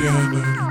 again.